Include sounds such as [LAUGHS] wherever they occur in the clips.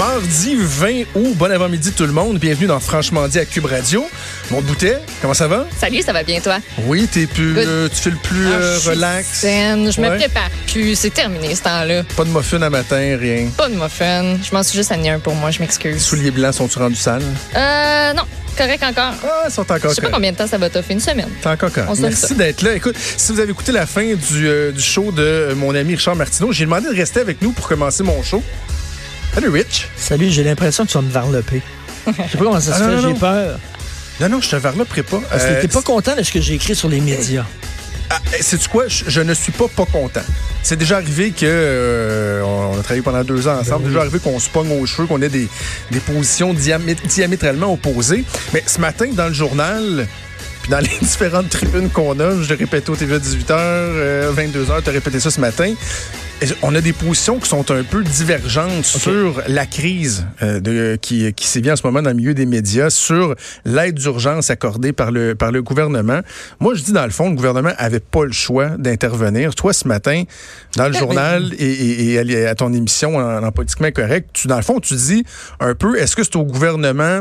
Mardi 20 août, bon avant-midi tout le monde. Bienvenue dans Franchement dit à Cube Radio. Mon boutet, comment ça va? Salut, ça va bien toi? Oui, t'es plus, euh, tu fais le plus Ah, euh, je suis relax? saine, Je Ouais. me prépare plus. C'est terminé ce temps-là. Pas de muffin à matin, rien. Pas de muffin. Je m'en suis juste amené un pour moi, je Les m'excuse. souliers blancs sont-tu rendus sales? Euh, non. Correct encore. Ah, ils sont encore Je sais pas combien de temps ça va t'offrir. Une semaine. C'est encore correct. On se donne Merci d'être là. Écoute, si vous avez écouté la fin du, euh, du show de mon ami Richard Martineau, j'ai demandé de rester avec nous pour commencer mon show. Salut Rich. Salut, j'ai l'impression que tu vas me varloper. Je sais pas comment ça Ah, se non, fait, j'ai peur. Non, non, je te varloperai pas. Parce que Euh, t'es pas content de ce que j'ai écrit sur les médias. Ah, sais-tu quoi? Je, je ne suis pas pas content. C'est déjà arrivé que euh, on a travaillé pendant deux ans Ben ensemble. C'est déjà arrivé qu'on se pogne aux cheveux, qu'on ait des, des positions diamé- diamétralement opposées. Mais ce matin, dans le journal, puis dans [LAUGHS] les différentes tribunes qu'on a, je l'ai répété au TV à 18h, 22h, tu as répété ça ce matin. On a des positions qui sont un peu divergentes sur la crise euh, de, qui, qui sévit en ce moment dans le milieu des médias, sur l'aide d'urgence accordée par le, par le gouvernement. Moi, je dis dans le fond, le gouvernement avait pas le choix d'intervenir. Toi, ce matin, dans le Ben, journal et, et- et à, à ton émission en, en politiquement correct, tu, dans le fond, tu dis un peu, est-ce que c'est au gouvernement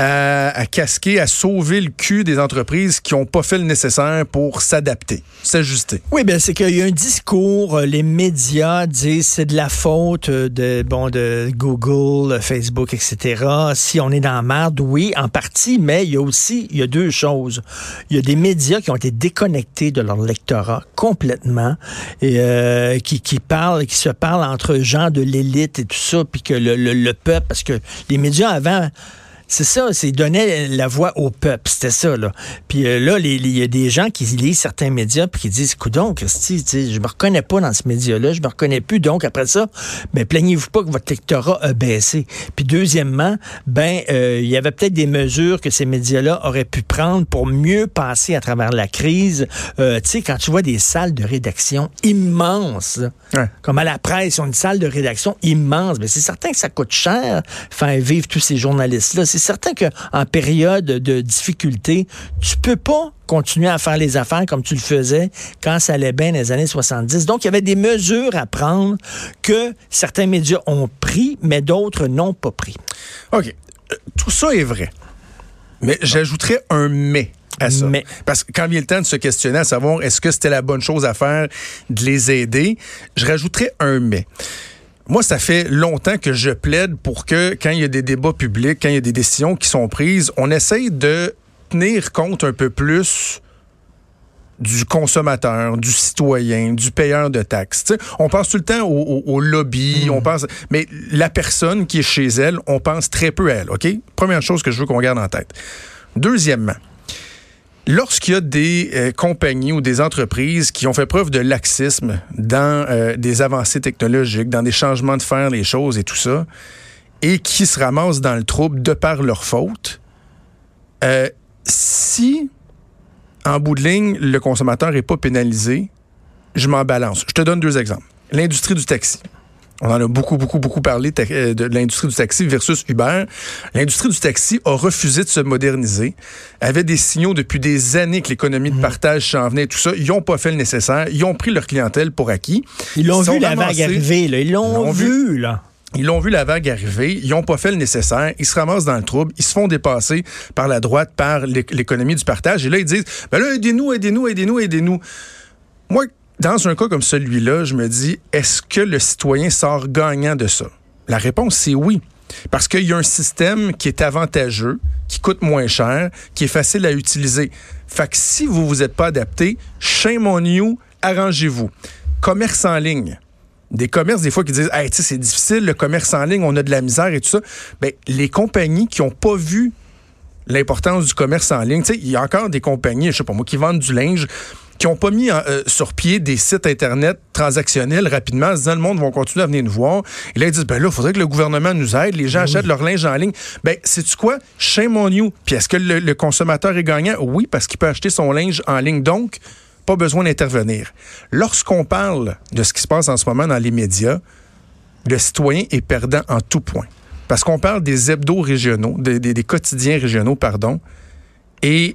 à, casquer, à sauver le cul des entreprises qui n'ont pas fait le nécessaire pour s'adapter, s'ajuster? Oui, ben c'est qu'il y a un discours, euh, les médias disent c'est de la faute euh, de bon de Google, Facebook, etc. Si on est dans la merde, oui, en partie, mais il y a aussi il y a deux choses. Il y a des médias qui ont été déconnectés de leur lectorat complètement et euh, qui, qui parlent, qui se parlent entre gens de l'élite et tout ça, puis que le, le, le peuple, parce que les médias avant c'est ça, c'est donner la voix au peuple, c'était ça là. Puis euh, là, il y a des gens qui lisent certains médias puis qui disent, "Coudon, Christy, je me reconnais pas dans ce média-là, je me reconnais plus." Donc après ça, ben plaignez-vous pas que votre lectorat a baissé. Puis deuxièmement, ben euh, il y avait peut-être des mesures que ces médias-là auraient pu prendre pour mieux passer à travers la crise. Euh, tu sais, quand tu vois des salles de rédaction immenses, Ouais. comme à la presse, ils ont une salle de rédaction immense. Mais c'est certain que ça coûte cher faire vivre tous ces journalistes-là. C'est certain qu'en période de difficulté, tu peux pas continuer à faire les affaires comme tu le faisais quand ça allait bien dans les années 70. Donc, il y avait des mesures à prendre que certains médias ont pris, mais d'autres n'ont pas pris. OK. Euh, Tout ça est vrai. Mais j'ajouterais un mais à ça. Mais. Parce que quand vient le temps de se questionner à savoir est-ce que c'était la bonne chose à faire de les aider, je rajouterais un mais. Moi, ça fait longtemps que je plaide pour que quand il y a des débats publics, quand il y a des décisions qui sont prises, on essaye de tenir compte un peu plus du consommateur, du citoyen, du payeur de taxes. On pense tout le temps au, au- au lobby, on pense, mais la personne qui est chez elle, on pense très peu à elle. Ok? Première chose que je veux qu'on garde en tête. Deuxièmement, lorsqu'il y a des euh, compagnies ou des entreprises qui ont fait preuve de laxisme dans euh, des avancées technologiques, dans des changements de faire les choses et tout ça, et qui se ramassent dans le trouble de par leur faute, euh, si en bout de ligne, le consommateur n'est pas pénalisé, je m'en balance. Je te donne deux exemples. L'industrie du taxi. On en a beaucoup, beaucoup, beaucoup parlé euh, de l'industrie du taxi versus Uber. L'industrie du taxi a refusé de se moderniser, avait des signaux depuis des années que l'économie de partage s'en venait, tout ça. Ils n'ont pas fait le nécessaire. Ils ont pris leur clientèle pour acquis. Ils l'ont vu la vague arriver, là. Ils l'ont vu, là. Ils l'ont vu la vague arriver, ils n'ont pas fait le nécessaire, ils se ramassent dans le trouble, ils se font dépasser par la droite, par l'é- l'économie du partage. Et là, ils disent, ben là, aidez-nous, aidez-nous, aidez-nous, aidez-nous. Moi, dans un cas comme celui-là, je me dis, est-ce que le citoyen sort gagnant de ça? La réponse, c'est oui. Parce qu'il y a un système qui est avantageux, qui coûte moins cher, qui est facile à utiliser. Fait que si vous vous êtes pas adapté, shame on you, arrangez-vous. Commerce en ligne des commerces, des fois, qui disent Hey, c'est difficile, le commerce en ligne, on a de la misère et tout ça. Bien, les compagnies qui n'ont pas vu l'importance du commerce en ligne, il y a encore des compagnies, je sais pas moi, qui vendent du linge, qui n'ont pas mis en- euh, sur pied des sites Internet transactionnels rapidement, en se disant le monde va continuer à venir nous voir. Et là, ils disent, ben là, il faudrait que le gouvernement nous aide, les gens achètent leur linge en ligne. Ben, sais-tu quoi? Shame on you. Puis est-ce que le, le consommateur est gagnant? Oui, parce qu'il peut acheter son linge en ligne. Donc, pas besoin d'intervenir. Lorsqu'on parle de ce qui se passe en ce moment dans les médias, le citoyen est perdant en tout point. Parce qu'on parle des hebdos régionaux, des, des- des quotidiens régionaux, pardon, et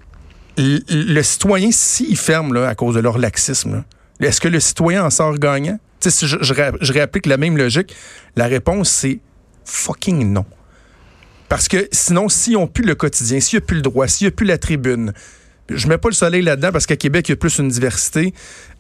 le citoyen, s'il ferme à cause de leur laxisme, est-ce que le citoyen en sort gagnant? Si je réapplique la même logique, la réponse, c'est fucking non. Parce que sinon, s'ils n'ont plus le quotidien, s'il n'y a plus le droit, s'il n'y a plus la tribune, je mets pas le soleil là-dedans parce qu'à Québec, il y a plus une diversité,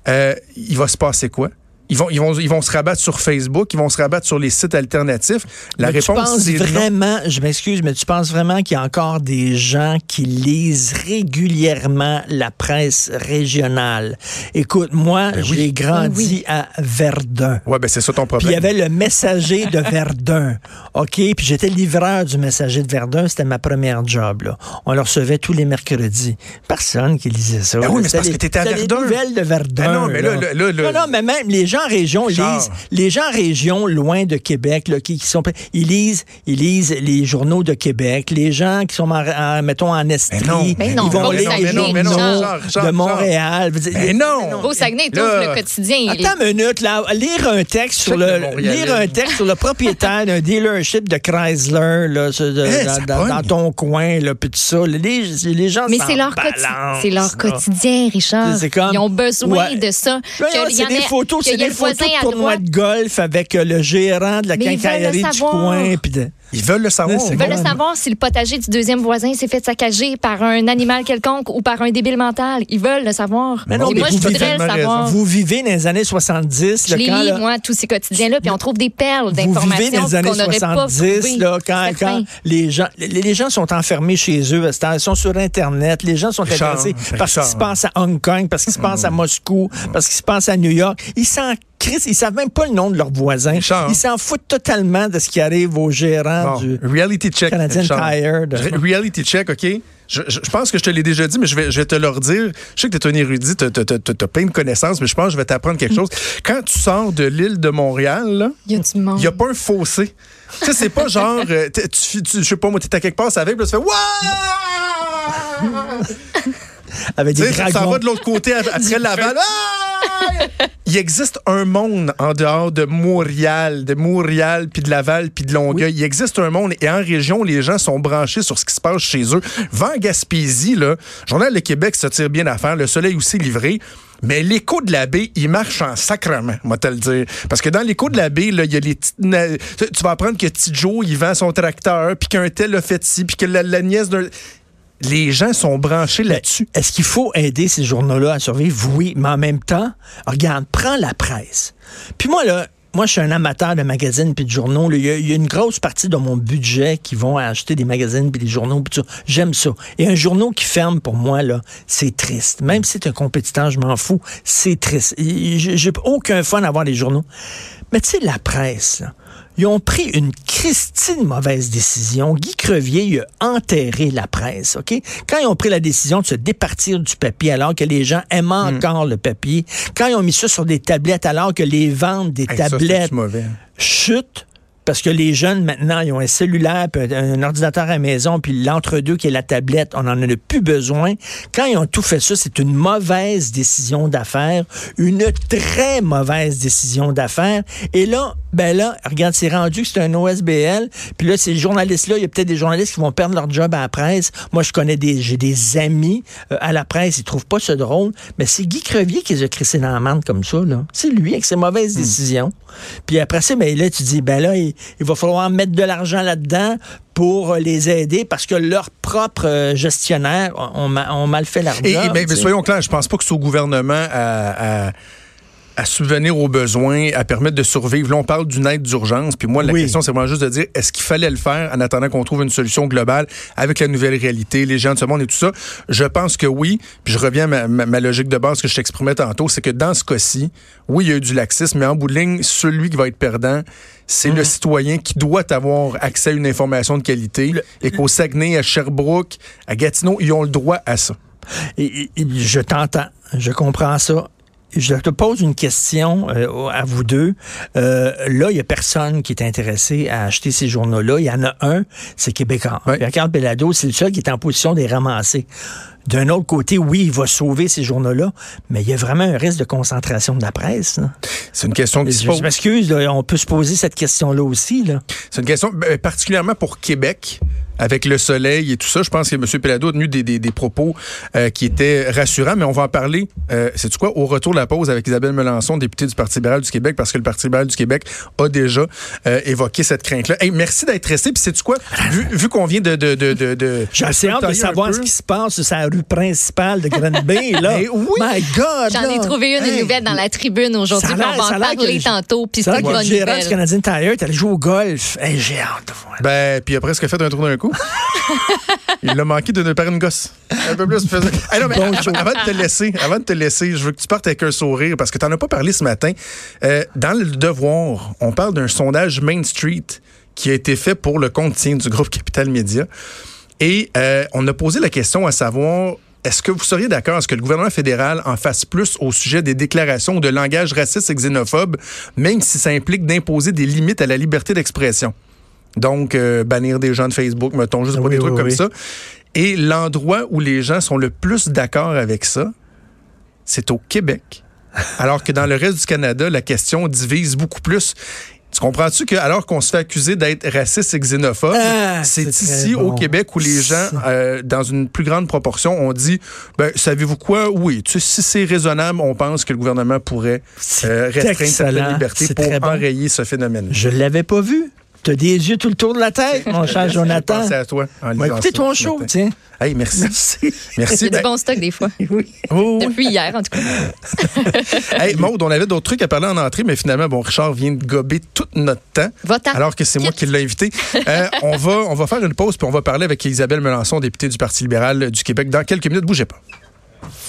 euh, il va se passer quoi? Ils vont, ils, vont, ils vont se rabattre sur Facebook, ils vont se rabattre sur les sites alternatifs. La mais réponse, c'est vraiment, je m'excuse, mais tu penses vraiment qu'il y a encore des gens qui lisent régulièrement la presse régionale? Écoute, moi, Ben j'ai grandi à Verdun. Ouais, ben c'est ça ton Puis il y problème. avait le messager de [LAUGHS] Verdun. OK? Puis j'étais livreur du messager de Verdun. C'était ma première job. Là. On le recevait tous les mercredis. Personne qui lisait ça. Ben oui, mais c'est C'était parce les- que t'étais à c'était Verdun. Les nouvelles de Verdun. Ben non, mais là, là, là, là- non, non, mais même les gens en région Charles. lisent. Les gens en région, loin de Québec, là, qui, qui sont. Ils lisent, ils lisent les journaux de Québec. Les gens qui sont, en, en- mettons, en Estrie. non, mais ils vont lire les journaux de Montréal. Mais non! Au Saguenay, tout le quotidien. il- Attends une minute, là. Lire un texte sur le, lire un texte sur le propriétaire d'un dealership de Chrysler, là, de- Eh, dans, ton coin, là, puis tout ça. Les, les gens Mais c'est leur, leur quotidien, Richard. Comme- Ils ont besoin Ouais. de ça. Qu'il y C'est en des photos, c'est des photos de tournoi de golf avec euh, le gérant de la quincaillerie du coin. puis de- Ils veulent le savoir. Ils veulent le savoir si le potager du deuxième voisin s'est fait saccager par un animal quelconque ou par un débile mental. Ils veulent le savoir. Mais non, Et mais moi, vous je voudrais le savoir. Vous vivez dans les années 70, Je les lis, là, moi, tous ces quotidiens-là, puis on trouve des perles Vous vivez d'informations dans les années qu'on n'aurait pas 70, trouvées. là, quand, quand les, gens, les, les gens sont enfermés chez eux, ils sont sur Internet, les gens sont intéressés parce qu'ils Richard. se pensent à Hong Kong, parce qu'ils se pensent à Moscou, parce qu'ils se pensent à New York. Ils s'en crissent, ils savent même pas le nom de leurs voisins. Richard. Ils s'en foutent totalement de ce qui arrive aux gérants Bon, du... reality check. Canadian Charles. Tire, de- Re- Reality check, OK? Je, je- je pense que je te l'ai déjà dit, mais je vais, je vais te le redire. Je sais que tu es un érudit, tu as plein de connaissances, mais je pense que je vais t'apprendre quelque [LAUGHS] chose. Quand tu sors de l'île de Montréal, Il n'y a pas un fossé. Tu sais, c'est pas genre, [LAUGHS] euh, tu, tu- je sais pas, moi, t'es à quelque part, ça va, puis là, tu fais Waouh! avec Tu des sais, ça dragons. va de l'autre côté ap- [LAUGHS] après Laval. Ah! Il existe un monde en dehors de Montréal, de Montréal, puis de Laval, puis de Longueuil. Il existe un monde et en région, les gens sont branchés sur ce qui se passe chez eux. Va en Gaspésie, là, Journal de Québec se tire bien à faire, le soleil aussi livré. Mais l'écho de la baie, il marche en sacrement, moi te le dire. Parce que dans l'écho de la baie, là, il y a les petites tu vas apprendre que petit Joe, il vend son tracteur, puis qu'un tel a fait ci, puis que la, la nièce d'un... Les gens sont branchés là-dessus. Est-ce qu'il faut aider ces journaux-là à survivre? Oui, mais en même temps, regarde, prends la presse. Puis moi, là, moi, je suis un amateur de magazines puis de journaux. Il y, a- il y a une grosse partie de mon budget qui vont acheter des magazines puis des journaux. J'aime ça. Et un journal qui ferme, pour moi, là, c'est triste. Même si c'est un compétiteur, je m'en fous. C'est triste. J'ai j'ai aucun fun à voir les journaux. Mais tu sais, la presse, là, ils ont pris une Christine mauvaise décision. Guy Crevier il a enterré la presse, OK? Quand ils ont pris la décision de se départir du papier alors que les gens aiment Hmm. encore le papier, quand ils ont mis ça sur des tablettes alors que les ventes des Hey, tablettes mauvais? chutent, parce que les jeunes, maintenant, ils ont un cellulaire, puis un ordinateur à la maison, puis l'entre-deux qui est la tablette, on n'en a plus besoin. Quand ils ont tout fait ça, c'est une mauvaise décision d'affaires, une très mauvaise décision d'affaires. Et là, ben là, regarde, c'est rendu que c'est un OSBL, puis là, ces journalistes-là, il y a peut-être des journalistes qui vont perdre leur job à la presse. Moi, je connais des, j'ai des amis euh, à la presse, ils trouvent pas ça drôle, mais c'est Guy Crevier qui les a crissés dans la comme ça, là. C'est lui avec ses mauvaises décisions. Puis après ça, ben là, tu dis, ben là, il, il va falloir mettre de l'argent là-dedans pour euh, les aider parce que leurs propres euh, gestionnaires ont, ma- ont mal fait. Et, et- mais, soyons clairs, je pense pas que c'est au gouvernement à, à- à subvenir aux besoins, à permettre de survivre. Là, on parle d'une aide d'urgence. Puis moi, la Oui. question, c'est vraiment juste de dire, est-ce qu'il fallait le faire en attendant qu'on trouve une solution globale avec la nouvelle réalité, les gens de ce monde et tout ça? Je pense que oui. Puis je reviens à ma, ma- ma logique de base que je t'exprimais tantôt, c'est que dans ce cas-ci, oui, il y a eu du laxisme, mais en bout de ligne, celui qui va être perdant, c'est Mhm. le citoyen qui doit avoir accès à une information de qualité et qu'au Saguenay, à Sherbrooke, à Gatineau, ils ont le droit à ça. Et je t'entends, je comprends ça. Je te pose une question euh, à vous deux. Euh, là, il n'y a personne qui est intéressé à acheter ces journaux-là. Il y en a un, c'est Québécois. Pierre-Carl Pelado, c'est le seul qui est en position de les ramasser. D'un autre côté, oui, il va sauver ces journaux-là, mais il y a vraiment un risque de concentration de la presse. C'est une question qui se pose. Je m'excuse, on peut se poser cette question-là aussi. C'est une question ben, particulièrement pour Québec avec le soleil et tout ça. Je pense que M. Pelado a tenu des, des, des propos euh, qui étaient rassurants, mais on va en parler, euh, c'est quoi, au retour de la pause avec Isabelle Melançon, députée du Parti libéral du Québec, parce que le Parti libéral du Québec a déjà euh, évoqué cette crainte-là. Hey, merci d'être resté. Puis c'est quoi, vu, vu qu'on vient de... de, de, de, de J'ai assez hâte de savoir ce qui se passe sur la rue principale de Granby. là. [LAUGHS] oui. My God! J'en ai trouvé une, nouvelle dans la tribune aujourd'hui. On va en parler tantôt. Puis c'est une bonne nouvelle. du Canadien Tire, t'allais jouer au golf. Hey, J'ai hâte de voir. Ben, puis après, ce qu'il a fait un tour d'un coup. Il l'a manqué de ne pas une gosse. Un peu plus. Hey, non, mais avant, avant, de te laisser, avant de te laisser, je veux que tu partes avec un sourire parce que tu n'en as pas parlé ce matin. Euh, dans le Devoir, on parle d'un sondage Main Street qui a été fait pour le compte du groupe Capital Média. Et euh, on a posé la question à savoir est-ce que vous seriez d'accord à ce que le gouvernement fédéral en fasse plus au sujet des déclarations de langage raciste et xénophobe, même si ça implique d'imposer des limites à la liberté d'expression? Donc, euh, bannir des gens de Facebook, mettons, juste pour des trucs comme ça. Et l'endroit où les gens sont le plus d'accord avec ça, c'est au Québec. [LAUGHS] Alors que dans le reste du Canada, la question divise beaucoup plus. Tu comprends-tu que alors qu'on se fait accuser d'être raciste et xénophobe, ah, c'est ici au Québec où les gens, euh, dans une plus grande proportion, ont dit, ben savez-vous quoi? Oui, tu sais, si c'est raisonnable, on pense que le gouvernement pourrait euh, restreindre cette liberté pour enrayer ce phénomène. Je l'avais pas vu. T'as des yeux tout le tour de la tête, [LAUGHS] mon cher Jonathan. Pensé à toi. En écoutez ton show, tiens. Hey, merci. Merci. [LAUGHS] merci. Il y a du bon stock des fois. [LAUGHS] Oui. Oh, Depuis hier, en tout cas. hey, Maude, on avait d'autres trucs à parler en entrée, mais finalement, bon, Richard vient de gober tout notre temps. Va-t'en. Alors que c'est moi qui l'ai invité. Euh, on, va, on va faire une pause, puis on va parler avec Isabelle Melançon, députée du Parti libéral du Québec, dans quelques minutes. Bougez pas.